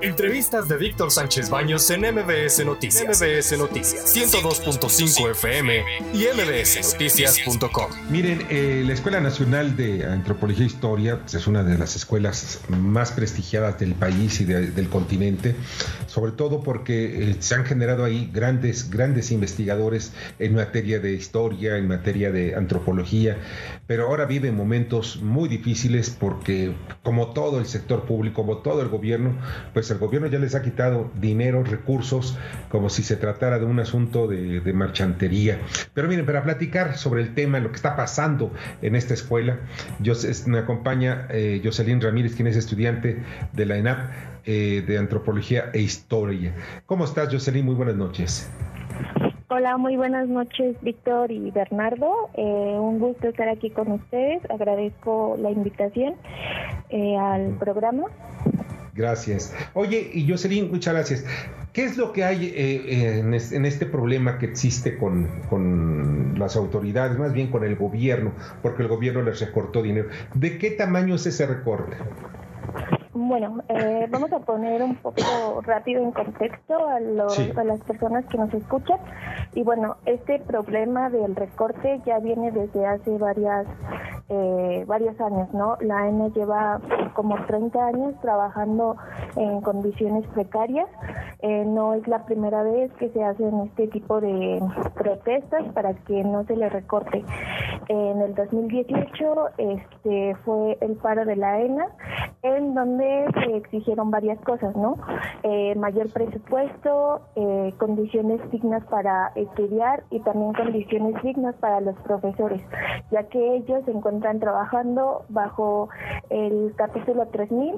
Entrevistas de Víctor Sánchez Baños en MBS Noticias. MBS Noticias 102.5 FM y mbsnoticias.com. Miren, eh, la Escuela Nacional de Antropología e Historia pues, es una de las escuelas más prestigiadas del país y del continente, sobre todo porque eh, se han generado ahí grandes, grandes investigadores en materia de historia, en materia de antropología, pero ahora vive momentos muy difíciles porque como todo el sector público, como todo el gobierno, pues el gobierno ya les ha quitado dinero, recursos, como si se tratara de un asunto de, marchantería. Pero miren, para platicar sobre el tema, lo que está pasando en esta escuela, yo, me acompaña eh, Jocelyn Ramírez, quien es estudiante de la ENAP eh, de Antropología e Historia. ¿Cómo estás, Jocelyn? Muy buenas noches. Hola, muy buenas noches, Víctor y Bernardo. Eh, un gusto estar aquí con ustedes. Agradezco la invitación eh, al programa. Gracias. Oye, y Jocelyn, muchas gracias. ¿Qué es lo que hay eh, en, este problema que existe con, con, las autoridades, más bien con el gobierno, porque el gobierno les recortó dinero? ¿De qué tamaño es ese recorte? Bueno, eh, vamos a poner un poco rápido en contexto a, a las personas que nos escuchan. Y bueno, este problema del recorte ya viene desde hace varias eh, varios años, ¿no? La AENA lleva como 30 años trabajando en condiciones precarias. Eh, no es la primera vez que se hacen este tipo de protestas para que no se le recorte. En el 2018 este, fue el paro de la AENA, en donde se exigieron varias cosas, ¿no? Eh, mayor presupuesto, eh, condiciones dignas para estudiar y también condiciones dignas para los profesores, ya que ellos se encuentran trabajando bajo el capítulo 3000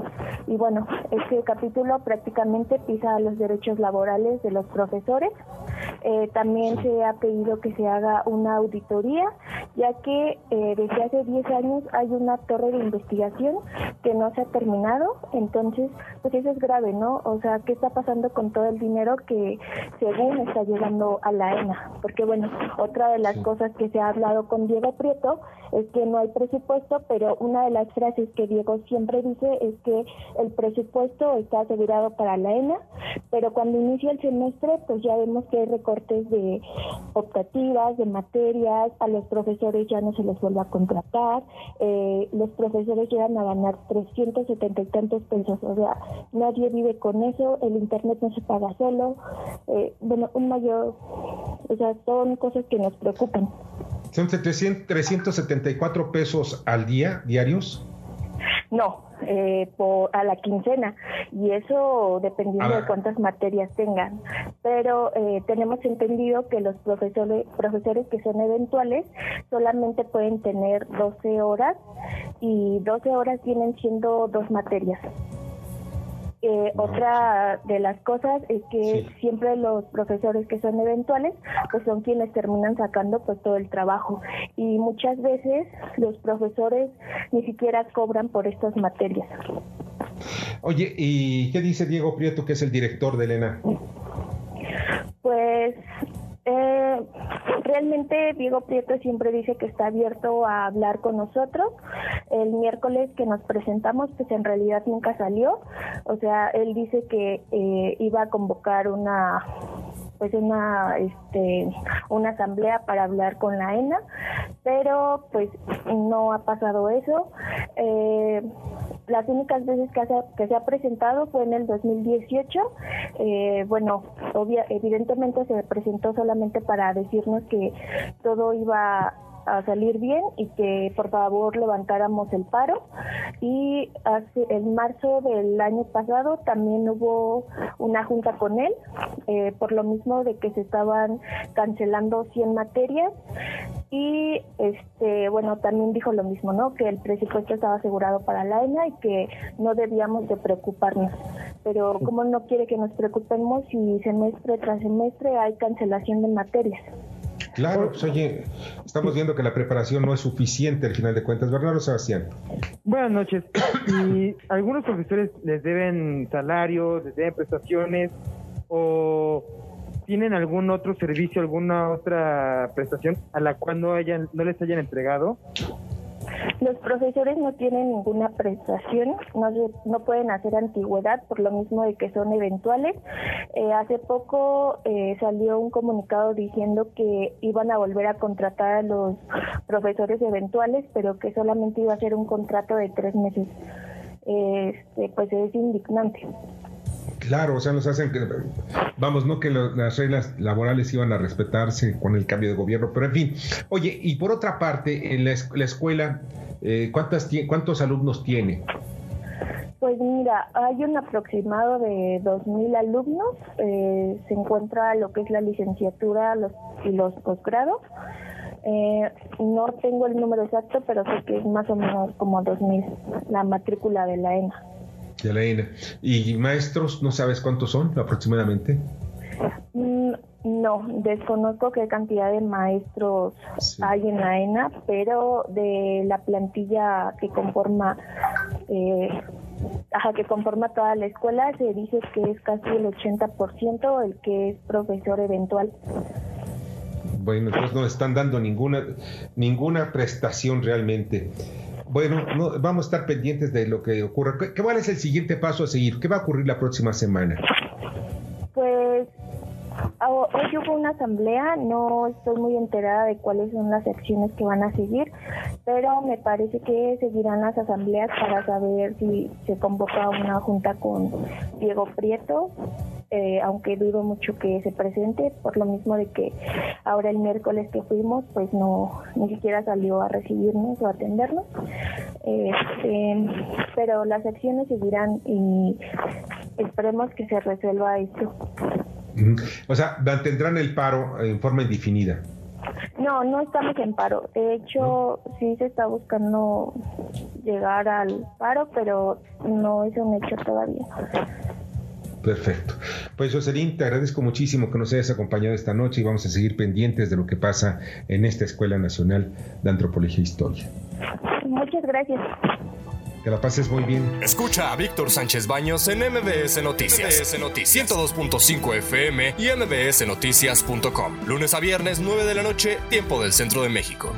y bueno, este capítulo prácticamente pisa los derechos laborales de los profesores. Eh, también se ha pedido que se haga una auditoría, ya que desde hace 10 años hay una torre de investigación que no se ha terminado entonces, pues eso es grave, ¿no? O sea, ¿qué está pasando con todo el dinero que según está llegando a la ENA? Porque bueno, otra de las cosas que se ha hablado con Diego Prieto es que no hay presupuesto, pero una de las frases que Diego siempre dice es que el presupuesto está asegurado para la ENA, pero cuando inicia el semestre, pues ya vemos que hay recortes de optativas, de materias, a los profesores ya no se les vuelve a contratar, eh, los profesores llegan a ganar 370 y tantos pesos, o sea, nadie vive con eso, el internet no se paga solo, eh, bueno, un mayor, o sea, son cosas que nos preocupan. ¿Son 374 pesos al día, diarios? No, eh, por, a la quincena y eso dependiendo de cuántas materias tengan. Pero eh, tenemos entendido que los profesores, profesores que son eventuales solamente pueden tener 12 horas y 12 horas vienen siendo dos materias. Eh, otra de las cosas es que siempre los profesores que son eventuales pues son quienes terminan sacando pues todo el trabajo y muchas veces los profesores ni siquiera cobran por estas materias. Oye, ¿y qué dice Diego Prieto que es el director de Elena? Pues eh, realmente Diego Prieto siempre dice que está abierto a hablar con nosotros. El miércoles que nos presentamos, pues en realidad nunca salió. O sea, él dice que eh, iba a convocar una pues una este una asamblea para hablar con la ENA, pero pues no ha pasado eso. Eh, las únicas veces que, que se ha presentado fue en el 2018. Eh, bueno, obvia, evidentemente se presentó solamente para decirnos que todo iba a salir bien y que por favor levantáramos el paro. Y hace, en marzo del año pasado también hubo una junta con él, eh, por lo mismo de que se estaban cancelando 100 materias. Y este bueno, también dijo lo mismo, ¿no? Que el presupuesto estaba asegurado para la ENA y que no debíamos de preocuparnos. Pero como no quiere que nos preocupemos si semestre tras semestre hay cancelación de materias? Claro, pues oye, estamos viendo que la preparación no es suficiente al final de cuentas. Bernardo Sebastián. Buenas noches. Y algunos profesores les deben salarios, les deben prestaciones o tienen algún otro servicio, alguna otra prestación a la cual no hayan, no les hayan entregado. Los profesores no tienen ninguna prestación, no, no pueden hacer antigüedad por lo mismo de que son eventuales. Eh, hace poco eh, salió un comunicado diciendo que iban a volver a contratar a los profesores eventuales, pero que solamente iba a ser un contrato de tres meses. Este, pues es indignante. Claro, o sea, nos hacen que, vamos, no que las reglas laborales iban a respetarse con el cambio de gobierno, pero en fin. Oye, y por otra parte, en la, escuela, eh, ¿cuántas, ¿cuántos alumnos tiene? Pues mira, hay un aproximado de 2.000 alumnos. Eh, se encuentra lo que es la licenciatura los, y los posgrados. Eh, no tengo el número exacto, pero sé que es más o menos como 2.000 la matrícula de la ENA. De la ENA. ¿Y maestros, no sabes cuántos son aproximadamente? Mm, no, desconozco qué cantidad de maestros hay en la ENA, pero de la plantilla que conforma eh, que conforma toda la escuela se dice que es casi el 80% el que es profesor eventual. Bueno, entonces no están dando ninguna ninguna prestación realmente. Bueno, vamos a estar pendientes de lo que ocurra. ¿Qué, ¿Cuál es el siguiente paso a seguir? ¿Qué va a ocurrir la próxima semana? Pues hoy hubo una asamblea, no estoy muy enterada de cuáles son las acciones que van a seguir, pero me parece que seguirán las asambleas para saber si se convoca una junta con Diego Prieto eh, aunque dudo mucho que se presente, por lo mismo de que ahora el miércoles que fuimos, pues no, ni siquiera salió a recibirnos o a atendernos. Este, pero las acciones seguirán y esperemos que se resuelva esto. O sea, mantendrán el paro en forma indefinida. No, no estamos en paro. De hecho, sí se está buscando llegar al paro, pero no es un hecho todavía. Perfecto. Pues Jocelyn, te agradezco muchísimo que nos hayas acompañado esta noche y vamos a seguir pendientes de lo que pasa en esta Escuela Nacional de Antropología e Historia. Muchas gracias. Que la pases muy bien. Escucha a Víctor Sánchez Baños en MBS Noticias. MBS Noticias 102.5 FM y MBSNoticias.com. Lunes a viernes, 9 de la noche, tiempo del centro de México.